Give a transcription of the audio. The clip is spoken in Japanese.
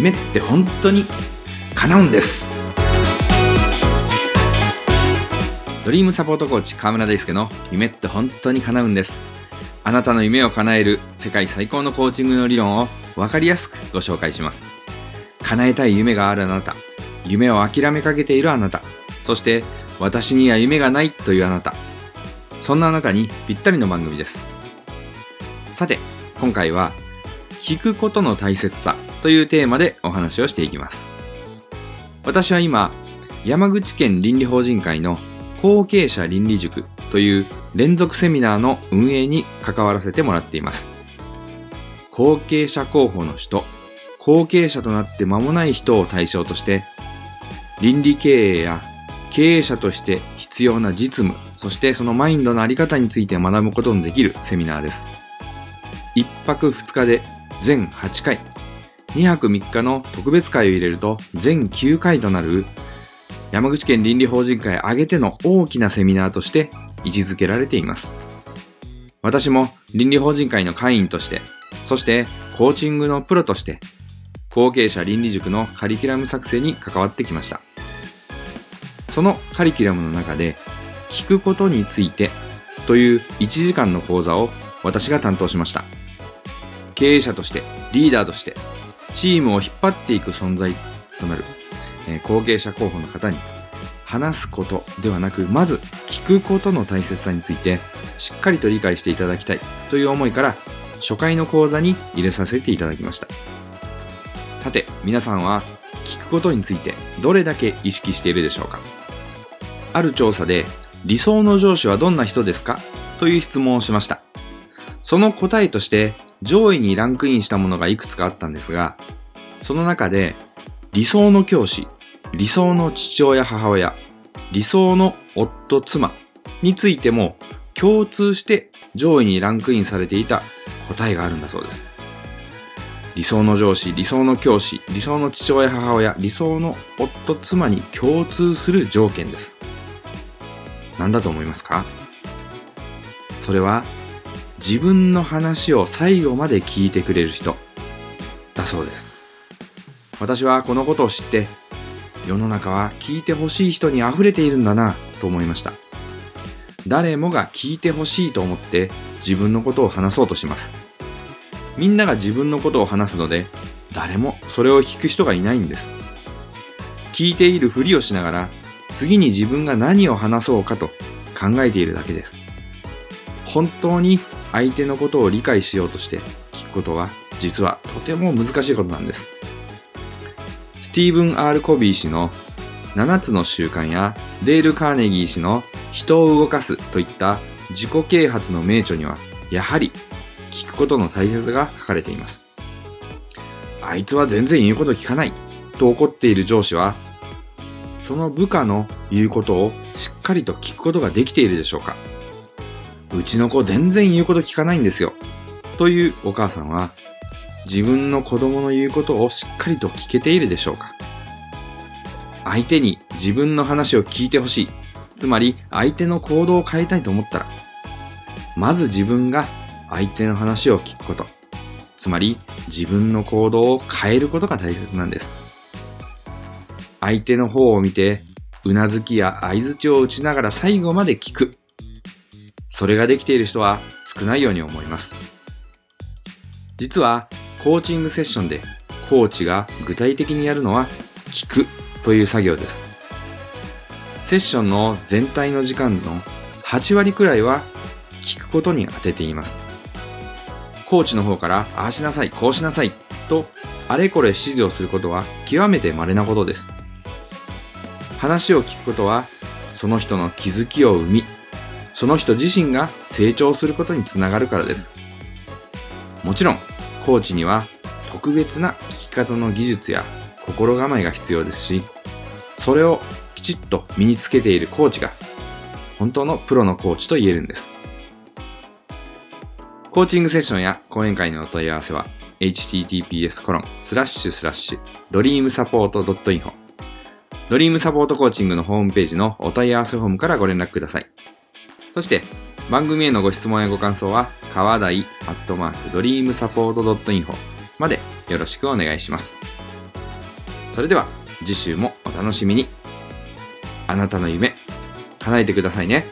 夢って本当に叶うんです。ドリームサポートコーチ河村大輔の夢って本当に叶うんです。あなたの夢を叶える世界最高のコーチングの理論を分かりやすくご紹介します。叶えたい夢があるあなた。夢を諦めかけているあなた。そして私には夢がないというあなた。そんなあなたにぴったりの番組です。さて今回は聞くことの大切さ。というテーマでお話をしていきます。私は今、山口県倫理法人会の後継者倫理塾という連続セミナーの運営に関わらせてもらっています。後継者候補の人、後継者となって間もない人を対象として、倫理経営や経営者として必要な実務、そしてそのマインドのあり方について学ぶことのできるセミナーです。一泊二日で全8回、2泊3日の特別会を入れると全9回となる山口県倫理法人会挙げての大きなセミナーとして位置づけられています。私も倫理法人会の会員として、そしてコーチングのプロとして、後継者倫理塾のカリキュラム作成に関わってきました。そのカリキュラムの中で、聞くことについてという1時間の講座を私が担当しました。経営者として、リーダーとして、チームを引っ張っていく存在となる、えー、後継者候補の方に、話すことではなく、まず聞くことの大切さについて、しっかりと理解していただきたいという思いから、初回の講座に入れさせていただきました。さて、皆さんは聞くことについてどれだけ意識しているでしょうか？ある調査で、理想の上司はどんな人ですか？という質問をしました。その答えとして、上位にランクインしたものがいくつかあったんですが、その中で理想の教師、理想の父親母親、理想の夫妻についても共通して上位にランクインされていた答えがあるんだそうです。理想の上司、理想の教師、理想の父親母親、理想の夫妻に共通する条件です。何だと思いますか？それは自分の話を最後まで聞いてくれる人だそうです。私はこのことを知って世の中は聞いてほしい人に溢れているんだなと思いました。誰もが聞いてほしいと思って自分のことを話そうとします。みんなが自分のことを話すので誰もそれを聞く人がいないんです。聞いているふりをしながら次に自分が何を話そうかと考えているだけです。本当に相手のことを理解しようとして聞くことは実はとても難しいことなんです。スティーブン・ R・ コビー氏の7つの習慣やデール・カーネギー氏の人を動かすといった自己啓発の名著にはやはり聞くことの大切さが書かれています。あいつは全然言うこと聞かないと怒っている上司はその部下の言うことをしっかりと聞くことができているでしょうかうちの子全然言うこと聞かないんですよ。というお母さんは、自分の子供の言うことをしっかりと聞けているでしょうか？相手に自分の話を聞いてほしい。つまり相手の行動を変えたいと思ったら、まず自分が相手の話を聞くこと。つまり自分の行動を変えることが大切なんです。相手の方を見て、うなずきや相づちを打ちながら最後まで聞く。それができている人は少ないように思います。実は、コーチングセッションでコーチが具体的にやるのは聞くという作業です。セッションの全体の時間の8割くらいは聞くことに当てています。コーチの方からああしなさい、こうしなさいとあれこれ指示をすることは極めて稀なことです。話を聞くことはその人の気づきを生みその人自身が成長することにつながるからです。もちろん、コーチには特別な聞き方の技術や心構えが必要ですし、それをきちっと身につけているコーチが本当のプロのコーチと言えるんです。コーチングセッションや講演会のお問い合わせは https コロンスラッシュスラッシュドリームサポート .info ドリームサポートコーチングのホームページのお問い合わせフォームからご連絡ください。そして、番組へのご質問やご感想は、川台アットマークドリームサポート .info までよろしくお願いします。それでは次週もお楽しみに。あなたの夢、叶えてくださいね。